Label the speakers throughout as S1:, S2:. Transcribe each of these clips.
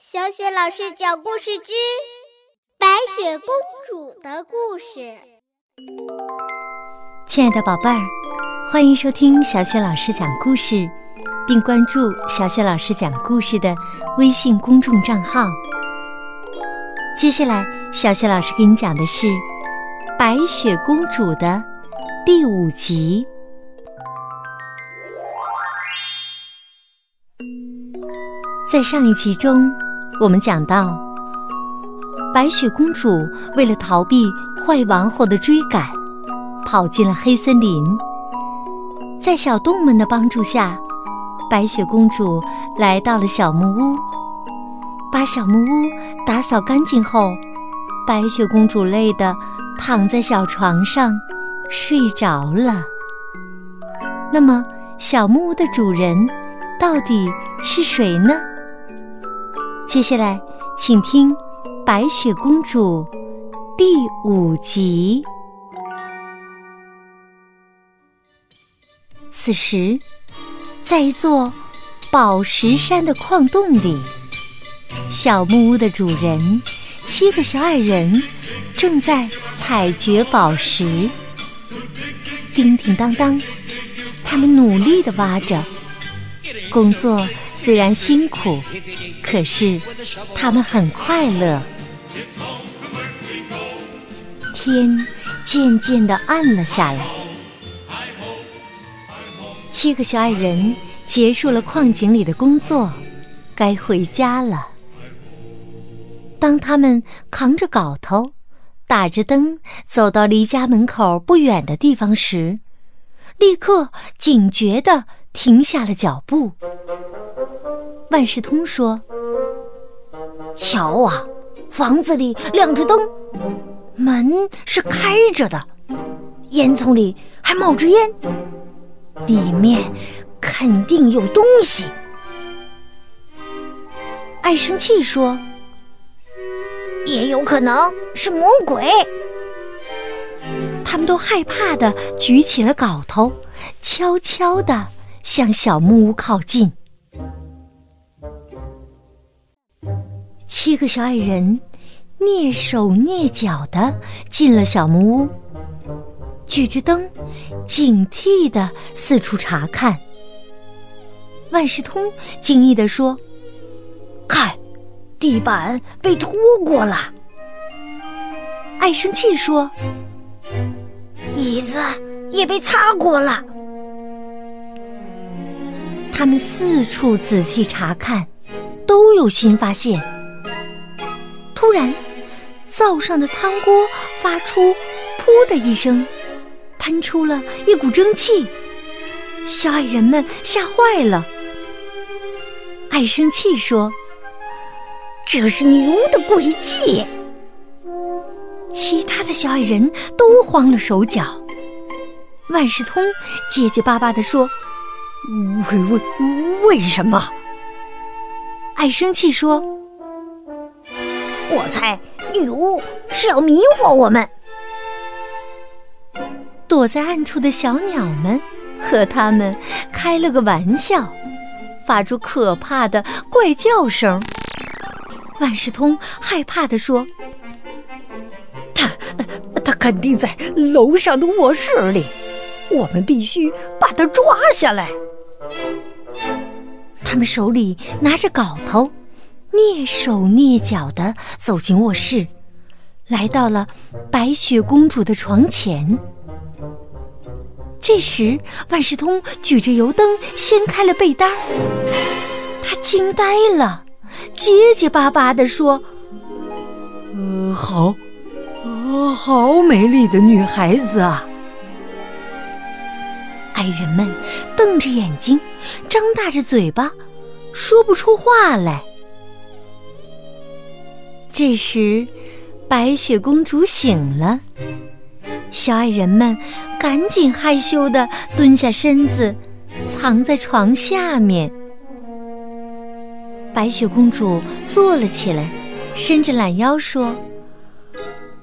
S1: 小雪老师讲故事之《白雪公主的故事》。
S2: 亲爱的宝贝儿，欢迎收听小雪老师讲故事，并关注小雪老师讲故事的微信公众账号。接下来，小雪老师给你讲的是《白雪公主》的第五集。在上一集中，我们讲到，白雪公主为了逃避坏王后的追赶，跑进了黑森林。在小动物们的帮助下，白雪公主来到了小木屋。把小木屋打扫干净后，白雪公主累得躺在小床上睡着了。那么，小木屋的主人到底是谁呢？接下来，请听《白雪公主》第五集。此时，在一座宝石山的矿洞里，小木屋的主人七个小矮人正在采掘宝石。叮叮当当，他们努力的挖着，工作虽然辛苦。可是，他们很快乐。天渐渐的暗了下来，七个小矮人结束了矿井里的工作，该回家了。当他们扛着镐头，打着灯走到离家门口不远的地方时，立刻警觉的停下了脚步。万事通说。
S3: 瞧啊，房子里亮着灯，门是开着的，烟囱里还冒着烟，里面肯定有东西。
S2: 爱生气说：“
S3: 也有可能是魔鬼。”
S2: 他们都害怕的举起了镐头，悄悄的向小木屋靠近。七个小矮人蹑手蹑脚的进了小木屋，举着灯，警惕的四处查看。万事通惊异的说：“
S3: 看，地板被拖过了。”
S2: 爱生气说：“
S3: 椅子也被擦过了。”
S2: 他们四处仔细查看，都有新发现。突然，灶上的汤锅发出“噗”的一声，喷出了一股蒸汽。小矮人们吓坏了。爱生气说：“
S3: 这是牛的诡计。”
S2: 其他的小矮人都慌了手脚。万事通结结巴巴地说：“
S3: 为为为什么？”
S2: 爱生气说。
S3: 我猜女巫是要迷惑我们。
S2: 躲在暗处的小鸟们和他们开了个玩笑，发出可怕的怪叫声。万事通害怕地说：“
S3: 他，他肯定在楼上的卧室里，我们必须把他抓下来。”
S2: 他们手里拿着镐头。蹑手蹑脚地走进卧室，来到了白雪公主的床前。这时，万事通举着油灯掀开了被单他惊呆了，结结巴巴地说：“
S4: 呃，好，呃，好美丽的女孩子啊！”
S2: 爱人们瞪着眼睛，张大着嘴巴，说不出话来。这时，白雪公主醒了，小矮人们赶紧害羞的蹲下身子，藏在床下面。白雪公主坐了起来，伸着懒腰说：“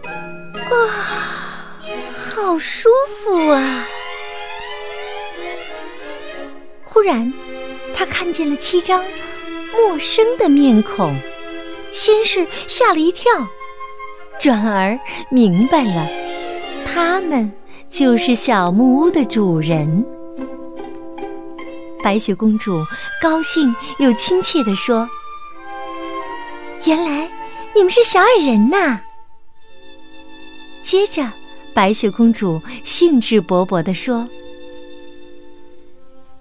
S1: 啊，好舒服啊！”
S2: 忽然，他看见了七张陌生的面孔。先是吓了一跳，转而明白了，他们就是小木屋的主人。白雪公主高兴又亲切地说：“
S3: 原来你们是小矮人呐！”
S2: 接着，白雪公主兴致勃勃地说：“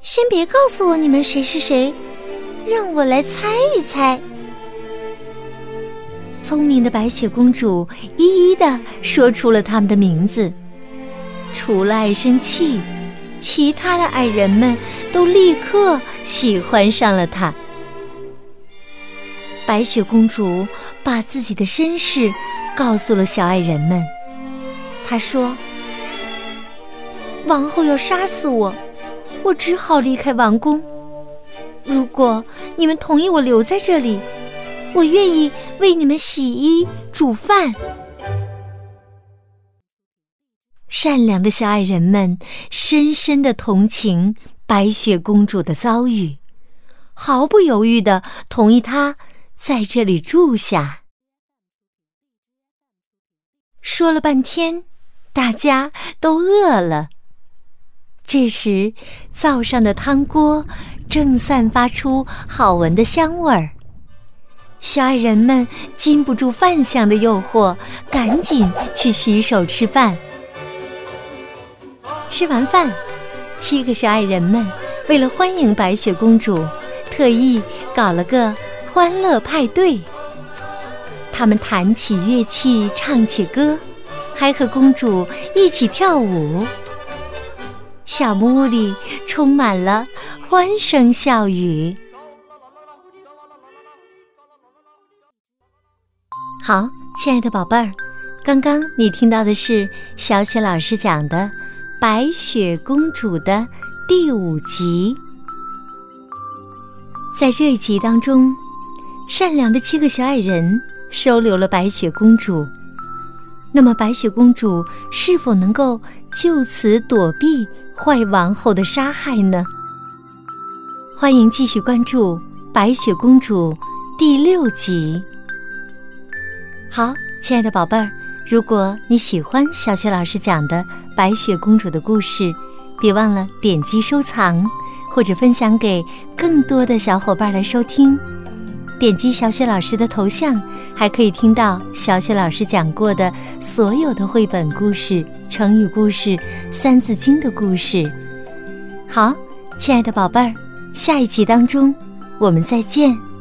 S3: 先别告诉我你们谁是谁，让我来猜一猜。”
S2: 聪明的白雪公主一一的说出了他们的名字，除了爱生气。其他的矮人们都立刻喜欢上了他。白雪公主把自己的身世告诉了小矮人们。她说：“王后要杀死我，我只好离开王宫。如果你们同意我留在这里，我愿意为你们洗衣煮饭。”善良的小矮人们深深的同情白雪公主的遭遇，毫不犹豫的同意她在这里住下。说了半天，大家都饿了。这时，灶上的汤锅正散发出好闻的香味儿。小矮人们禁不住饭香的诱惑，赶紧去洗手吃饭。吃完饭，七个小矮人们为了欢迎白雪公主，特意搞了个欢乐派对。他们弹起乐器，唱起歌，还和公主一起跳舞。小木屋里充满了欢声笑语。好，亲爱的宝贝儿，刚刚你听到的是小雪老师讲的。白雪公主的第五集，在这一集当中，善良的七个小矮人收留了白雪公主。那么，白雪公主是否能够就此躲避坏王后的杀害呢？欢迎继续关注《白雪公主》第六集。好，亲爱的宝贝儿，如果你喜欢小雪老师讲的。白雪公主的故事，别忘了点击收藏，或者分享给更多的小伙伴来收听。点击小雪老师的头像，还可以听到小雪老师讲过的所有的绘本故事、成语故事、三字经的故事。好，亲爱的宝贝儿，下一集当中我们再见。